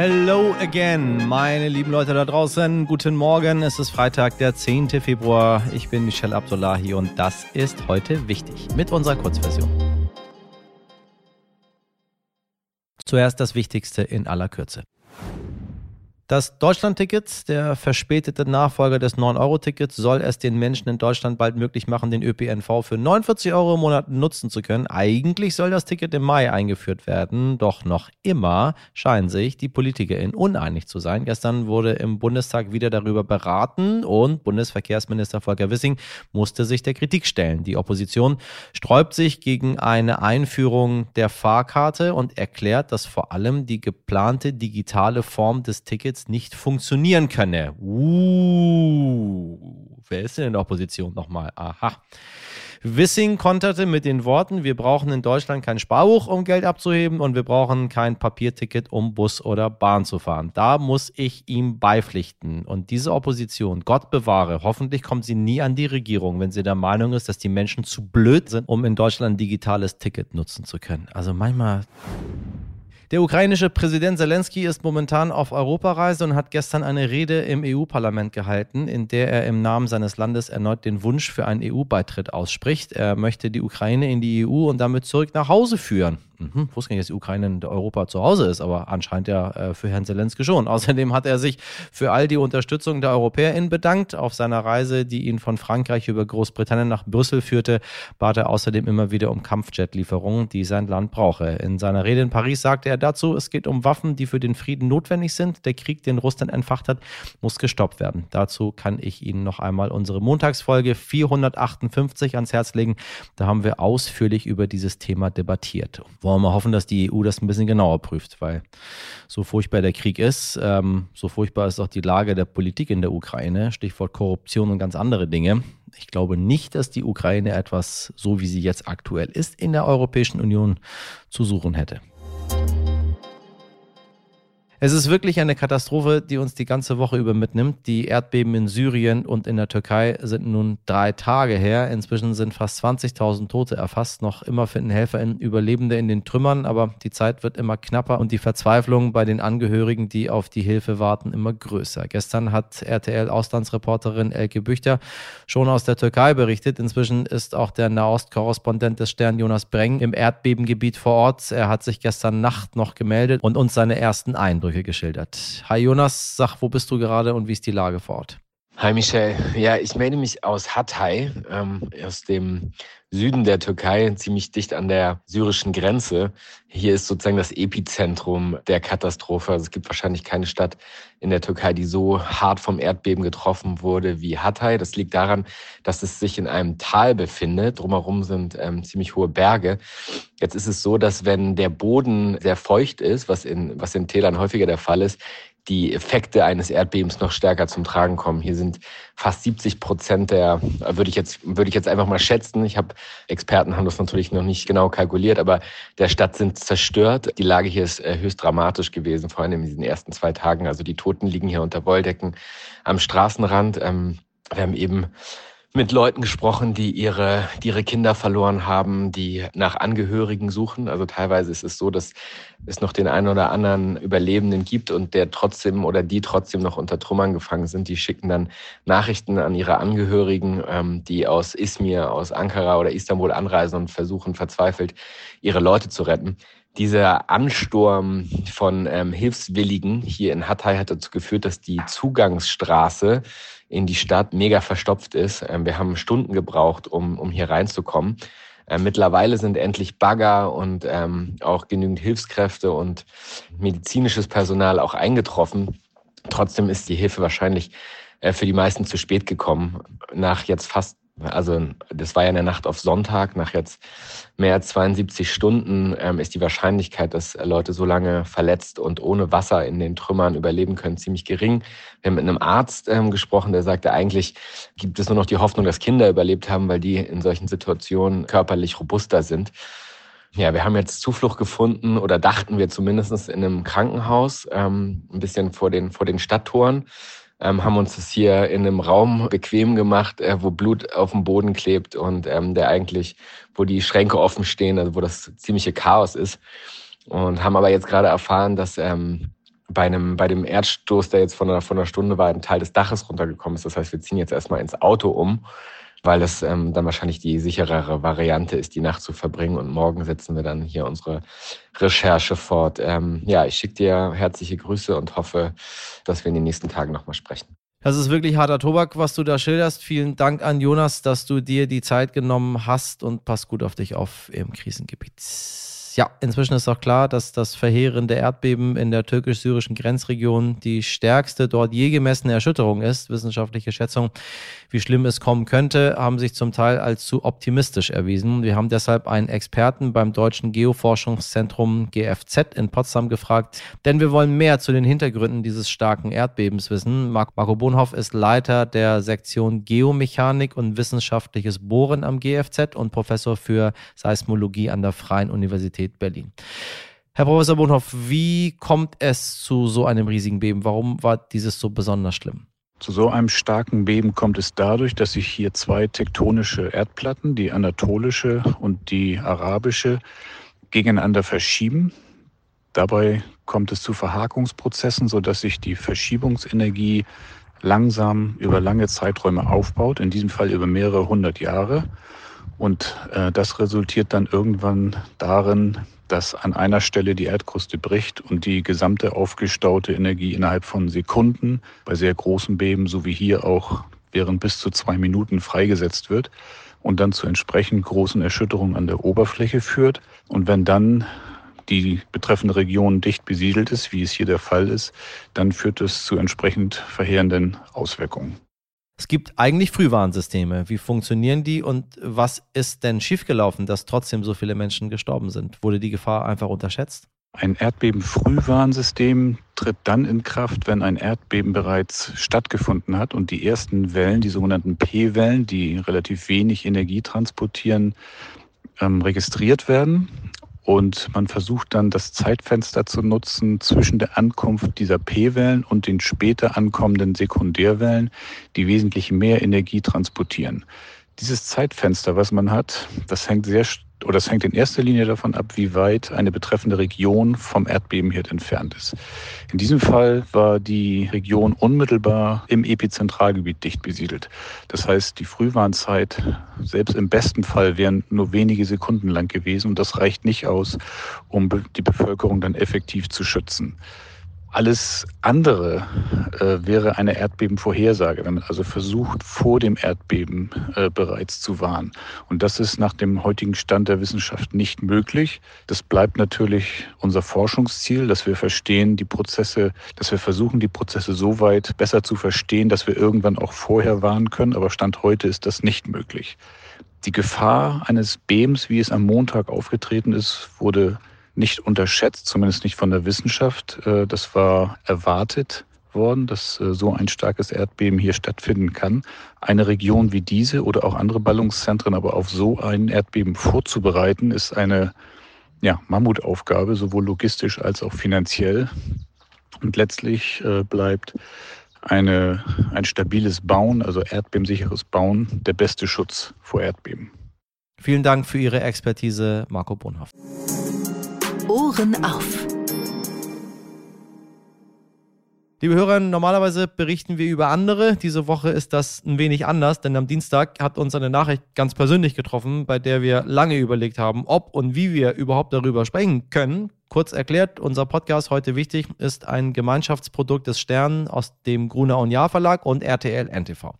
Hello again, meine lieben Leute da draußen. Guten Morgen, es ist Freitag, der 10. Februar. Ich bin Michelle Abdullahi und das ist heute wichtig mit unserer Kurzversion. Zuerst das Wichtigste in aller Kürze. Das Deutschland-Ticket, der verspätete Nachfolger des 9-Euro-Tickets, soll es den Menschen in Deutschland bald möglich machen, den ÖPNV für 49 Euro im Monat nutzen zu können. Eigentlich soll das Ticket im Mai eingeführt werden, doch noch immer scheinen sich die PolitikerInnen uneinig zu sein. Gestern wurde im Bundestag wieder darüber beraten und Bundesverkehrsminister Volker Wissing musste sich der Kritik stellen. Die Opposition sträubt sich gegen eine Einführung der Fahrkarte und erklärt, dass vor allem die geplante digitale Form des Tickets jetzt nicht funktionieren könne. Uh, wer ist denn in der Opposition nochmal? Aha. Wissing konterte mit den Worten, wir brauchen in Deutschland kein Sparbuch, um Geld abzuheben und wir brauchen kein Papierticket, um Bus oder Bahn zu fahren. Da muss ich ihm beipflichten. Und diese Opposition, Gott bewahre, hoffentlich kommt sie nie an die Regierung, wenn sie der Meinung ist, dass die Menschen zu blöd sind, um in Deutschland ein digitales Ticket nutzen zu können. Also manchmal der ukrainische Präsident Zelensky ist momentan auf Europareise und hat gestern eine Rede im EU-Parlament gehalten, in der er im Namen seines Landes erneut den Wunsch für einen EU-Beitritt ausspricht. Er möchte die Ukraine in die EU und damit zurück nach Hause führen. Mhm, wusste nicht, dass die Ukraine in Europa zu Hause ist, aber anscheinend ja äh, für Herrn Zelensky schon. Außerdem hat er sich für all die Unterstützung der EuropäerInnen bedankt. Auf seiner Reise, die ihn von Frankreich über Großbritannien nach Brüssel führte, bat er außerdem immer wieder um Kampfjet-Lieferungen, die sein Land brauche. In seiner Rede in Paris sagte er dazu, es geht um Waffen, die für den Frieden notwendig sind. Der Krieg, den Russland entfacht hat, muss gestoppt werden. Dazu kann ich Ihnen noch einmal unsere Montagsfolge 458 ans Herz legen. Da haben wir ausführlich über dieses Thema debattiert wollen wir mal hoffen, dass die EU das ein bisschen genauer prüft, weil so furchtbar der Krieg ist, ähm, so furchtbar ist auch die Lage der Politik in der Ukraine, Stichwort Korruption und ganz andere Dinge. Ich glaube nicht, dass die Ukraine etwas, so wie sie jetzt aktuell ist, in der Europäischen Union zu suchen hätte. Es ist wirklich eine Katastrophe, die uns die ganze Woche über mitnimmt. Die Erdbeben in Syrien und in der Türkei sind nun drei Tage her. Inzwischen sind fast 20.000 Tote erfasst. Noch immer finden HelferInnen Überlebende in den Trümmern, aber die Zeit wird immer knapper und die Verzweiflung bei den Angehörigen, die auf die Hilfe warten, immer größer. Gestern hat RTL-Auslandsreporterin Elke Büchter schon aus der Türkei berichtet. Inzwischen ist auch der Nahost-Korrespondent des Stern Jonas Breng im Erdbebengebiet vor Ort. Er hat sich gestern Nacht noch gemeldet und uns seine ersten Eindrücke Eindrücke geschildert. Hi Jonas, sag, wo bist du gerade und wie ist die Lage vor Ort? Hi Michelle. Ja, ich melde mich aus Hatay, ähm, aus dem Süden der Türkei, ziemlich dicht an der syrischen Grenze. Hier ist sozusagen das Epizentrum der Katastrophe. Also es gibt wahrscheinlich keine Stadt in der Türkei, die so hart vom Erdbeben getroffen wurde wie Hatay. Das liegt daran, dass es sich in einem Tal befindet. Drumherum sind ähm, ziemlich hohe Berge. Jetzt ist es so, dass wenn der Boden sehr feucht ist, was in, was in Tälern häufiger der Fall ist, die Effekte eines Erdbebens noch stärker zum Tragen kommen. Hier sind fast 70 Prozent der, würde ich jetzt, würde ich jetzt einfach mal schätzen. Ich habe Experten haben das natürlich noch nicht genau kalkuliert, aber der Stadt sind zerstört. Die Lage hier ist äh, höchst dramatisch gewesen, vor allem in diesen ersten zwei Tagen. Also die Toten liegen hier unter Wolldecken am Straßenrand. Ähm, wir haben eben mit Leuten gesprochen, die ihre, die ihre Kinder verloren haben, die nach Angehörigen suchen. Also teilweise ist es so, dass es noch den einen oder anderen Überlebenden gibt und der trotzdem oder die trotzdem noch unter Trümmern gefangen sind. Die schicken dann Nachrichten an ihre Angehörigen, ähm, die aus Izmir, aus Ankara oder Istanbul anreisen und versuchen verzweifelt, ihre Leute zu retten. Dieser Ansturm von ähm, Hilfswilligen hier in Hatay hat dazu geführt, dass die Zugangsstraße in die Stadt mega verstopft ist. Ähm, wir haben Stunden gebraucht, um, um hier reinzukommen. Ähm, mittlerweile sind endlich Bagger und ähm, auch genügend Hilfskräfte und medizinisches Personal auch eingetroffen. Trotzdem ist die Hilfe wahrscheinlich äh, für die meisten zu spät gekommen. Nach jetzt fast also das war ja in der Nacht auf Sonntag. Nach jetzt mehr als 72 Stunden ähm, ist die Wahrscheinlichkeit, dass Leute so lange verletzt und ohne Wasser in den Trümmern überleben können, ziemlich gering. Wir haben mit einem Arzt ähm, gesprochen, der sagte, eigentlich gibt es nur noch die Hoffnung, dass Kinder überlebt haben, weil die in solchen Situationen körperlich robuster sind. Ja, wir haben jetzt Zuflucht gefunden oder dachten wir zumindest in einem Krankenhaus, ähm, ein bisschen vor den, vor den Stadttoren ähm, haben uns das hier in einem Raum bequem gemacht, äh, wo Blut auf dem Boden klebt und ähm, der eigentlich, wo die Schränke offen stehen, also wo das ziemliche Chaos ist. Und haben aber jetzt gerade erfahren, dass ähm, bei einem, bei dem Erdstoß, der jetzt von einer, von einer Stunde war, ein Teil des Daches runtergekommen ist. Das heißt, wir ziehen jetzt erstmal ins Auto um, weil das ähm, dann wahrscheinlich die sicherere Variante ist, die Nacht zu verbringen. Und morgen setzen wir dann hier unsere Recherche fort. Ähm, ja, ich schicke dir herzliche Grüße und hoffe, dass wir in den nächsten Tagen nochmal sprechen. Das ist wirklich harter Tobak, was du da schilderst. Vielen Dank an Jonas, dass du dir die Zeit genommen hast und pass gut auf dich auf im Krisengebiet. Ja, inzwischen ist auch klar, dass das verheerende Erdbeben in der türkisch-syrischen Grenzregion die stärkste dort je gemessene Erschütterung ist. Wissenschaftliche Schätzungen, wie schlimm es kommen könnte, haben sich zum Teil als zu optimistisch erwiesen. Wir haben deshalb einen Experten beim Deutschen Geoforschungszentrum GFZ in Potsdam gefragt, denn wir wollen mehr zu den Hintergründen dieses starken Erdbebens wissen. Marco Bonhoff ist Leiter der Sektion Geomechanik und wissenschaftliches Bohren am GFZ und Professor für Seismologie an der Freien Universität Universität Berlin. Herr Professor Bonhoff, wie kommt es zu so einem riesigen Beben? Warum war dieses so besonders schlimm? Zu so einem starken Beben kommt es dadurch, dass sich hier zwei tektonische Erdplatten, die anatolische und die arabische, gegeneinander verschieben. Dabei kommt es zu Verhakungsprozessen, sodass sich die Verschiebungsenergie langsam über lange Zeiträume aufbaut, in diesem Fall über mehrere hundert Jahre. Und äh, das resultiert dann irgendwann darin, dass an einer Stelle die Erdkruste bricht und die gesamte aufgestaute Energie innerhalb von Sekunden bei sehr großen Beben, so wie hier auch während bis zu zwei Minuten freigesetzt wird und dann zu entsprechend großen Erschütterungen an der Oberfläche führt. Und wenn dann die betreffende Region dicht besiedelt ist, wie es hier der Fall ist, dann führt es zu entsprechend verheerenden Auswirkungen. Es gibt eigentlich Frühwarnsysteme. Wie funktionieren die und was ist denn schiefgelaufen, dass trotzdem so viele Menschen gestorben sind? Wurde die Gefahr einfach unterschätzt? Ein Erdbeben-Frühwarnsystem tritt dann in Kraft, wenn ein Erdbeben bereits stattgefunden hat und die ersten Wellen, die sogenannten P-Wellen, die relativ wenig Energie transportieren, ähm, registriert werden. Und man versucht dann das Zeitfenster zu nutzen zwischen der Ankunft dieser P-Wellen und den später ankommenden Sekundärwellen, die wesentlich mehr Energie transportieren. Dieses Zeitfenster, was man hat, das hängt sehr oder es hängt in erster Linie davon ab, wie weit eine betreffende Region vom Erdbebenherd entfernt ist. In diesem Fall war die Region unmittelbar im Epizentralgebiet dicht besiedelt. Das heißt, die Frühwarnzeit, selbst im besten Fall, wären nur wenige Sekunden lang gewesen und das reicht nicht aus, um die Bevölkerung dann effektiv zu schützen. Alles andere äh, wäre eine Erdbebenvorhersage, wenn man also versucht, vor dem Erdbeben äh, bereits zu warnen. Und das ist nach dem heutigen Stand der Wissenschaft nicht möglich. Das bleibt natürlich unser Forschungsziel, dass wir verstehen, die Prozesse, dass wir versuchen, die Prozesse so weit besser zu verstehen, dass wir irgendwann auch vorher warnen können. Aber Stand heute ist das nicht möglich. Die Gefahr eines Bebens, wie es am Montag aufgetreten ist, wurde nicht unterschätzt, zumindest nicht von der Wissenschaft. Äh, das war erwartet worden, dass äh, so ein starkes Erdbeben hier stattfinden kann. Eine Region wie diese oder auch andere Ballungszentren aber auf so ein Erdbeben vorzubereiten, ist eine ja, Mammutaufgabe, sowohl logistisch als auch finanziell. Und letztlich äh, bleibt eine, ein stabiles Bauen, also erdbebensicheres Bauen, der beste Schutz vor Erdbeben. Vielen Dank für Ihre Expertise, Marco Bonhoff. Ohren auf. Liebe Hörer, normalerweise berichten wir über andere. Diese Woche ist das ein wenig anders, denn am Dienstag hat uns eine Nachricht ganz persönlich getroffen, bei der wir lange überlegt haben, ob und wie wir überhaupt darüber sprechen können. Kurz erklärt, unser Podcast heute wichtig ist ein Gemeinschaftsprodukt des Stern aus dem Gruner und Jahr Verlag und RTL NTV.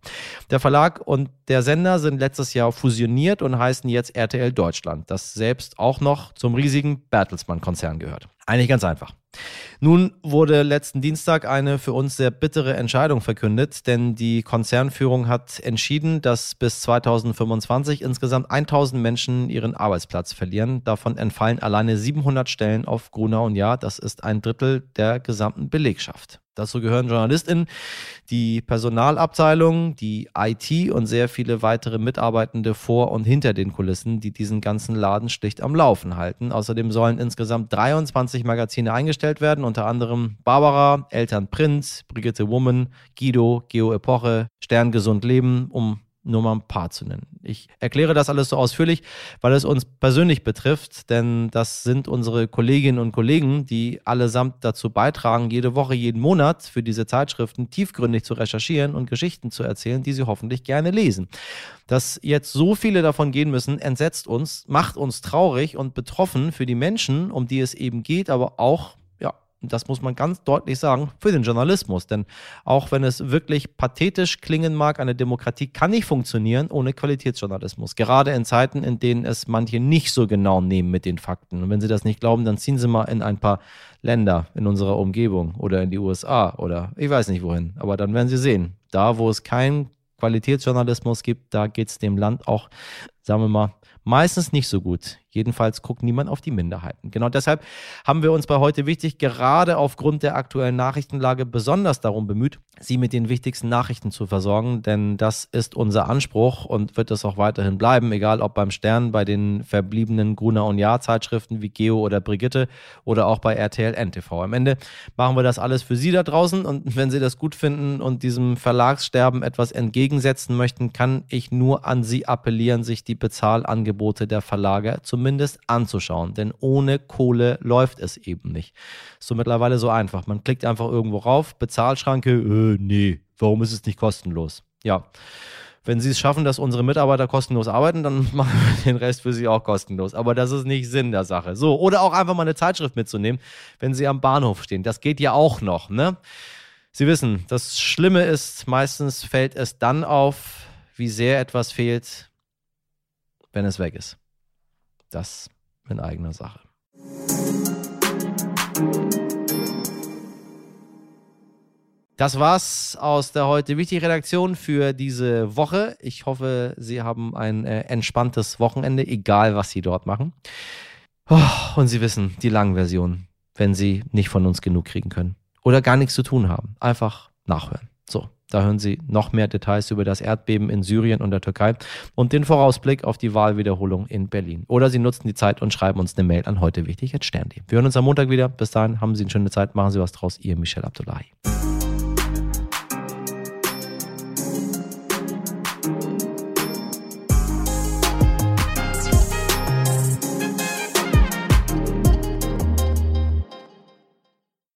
Der Verlag und der Sender sind letztes Jahr fusioniert und heißen jetzt RTL Deutschland, das selbst auch noch zum riesigen Bertelsmann-Konzern gehört. Eigentlich ganz einfach. Nun wurde letzten Dienstag eine für uns sehr bittere Entscheidung verkündet, denn die Konzernführung hat entschieden, dass bis 2025 insgesamt 1000 Menschen ihren Arbeitsplatz verlieren. Davon entfallen alleine 700 Stellen auf Grunau und Jahr. Das ist ein Drittel der gesamten Belegschaft. Dazu gehören JournalistInnen, die Personalabteilung, die IT und sehr viele weitere Mitarbeitende vor und hinter den Kulissen, die diesen ganzen Laden schlicht am Laufen halten. Außerdem sollen insgesamt 23 Magazine eingestellt werden, unter anderem Barbara, Eltern Prinz, Brigitte Woman, Guido, Geo Epoche, Stern Gesund Leben, um nur mal ein paar zu nennen. Ich erkläre das alles so ausführlich, weil es uns persönlich betrifft, denn das sind unsere Kolleginnen und Kollegen, die allesamt dazu beitragen, jede Woche, jeden Monat für diese Zeitschriften tiefgründig zu recherchieren und Geschichten zu erzählen, die sie hoffentlich gerne lesen. Dass jetzt so viele davon gehen müssen, entsetzt uns, macht uns traurig und betroffen für die Menschen, um die es eben geht, aber auch das muss man ganz deutlich sagen, für den Journalismus. Denn auch wenn es wirklich pathetisch klingen mag, eine Demokratie kann nicht funktionieren ohne Qualitätsjournalismus. Gerade in Zeiten, in denen es manche nicht so genau nehmen mit den Fakten. Und wenn Sie das nicht glauben, dann ziehen Sie mal in ein paar Länder in unserer Umgebung oder in die USA oder ich weiß nicht wohin. Aber dann werden Sie sehen, da wo es keinen Qualitätsjournalismus gibt, da geht es dem Land auch, sagen wir mal, meistens nicht so gut. Jedenfalls guckt niemand auf die Minderheiten. Genau deshalb haben wir uns bei heute wichtig, gerade aufgrund der aktuellen Nachrichtenlage, besonders darum bemüht, Sie mit den wichtigsten Nachrichten zu versorgen, denn das ist unser Anspruch und wird es auch weiterhin bleiben, egal ob beim Stern, bei den verbliebenen Gruner und Jahr Zeitschriften wie Geo oder Brigitte oder auch bei RTL NTV. Am Ende machen wir das alles für Sie da draußen und wenn Sie das gut finden und diesem Verlagssterben etwas entgegensetzen möchten, kann ich nur an Sie appellieren, sich die Bezahlangebote der Verlage zu zumindest anzuschauen. Denn ohne Kohle läuft es eben nicht. Ist so mittlerweile so einfach. Man klickt einfach irgendwo rauf, Bezahlschranke, äh, nee, warum ist es nicht kostenlos? Ja. Wenn Sie es schaffen, dass unsere Mitarbeiter kostenlos arbeiten, dann machen wir den Rest für Sie auch kostenlos. Aber das ist nicht Sinn der Sache. So, oder auch einfach mal eine Zeitschrift mitzunehmen, wenn Sie am Bahnhof stehen. Das geht ja auch noch, ne? Sie wissen, das Schlimme ist, meistens fällt es dann auf, wie sehr etwas fehlt, wenn es weg ist das in eigener Sache. Das war's aus der heute wichtigen Redaktion für diese Woche. Ich hoffe, Sie haben ein äh, entspanntes Wochenende, egal was Sie dort machen. Oh, und Sie wissen, die langen Version, wenn Sie nicht von uns genug kriegen können oder gar nichts zu tun haben, einfach nachhören. So, da hören Sie noch mehr Details über das Erdbeben in Syrien und der Türkei und den Vorausblick auf die Wahlwiederholung in Berlin. Oder Sie nutzen die Zeit und schreiben uns eine Mail an heute wichtig Wir hören uns am Montag wieder. Bis dahin haben Sie eine schöne Zeit, machen Sie was draus. Ihr Michel Abdullahi.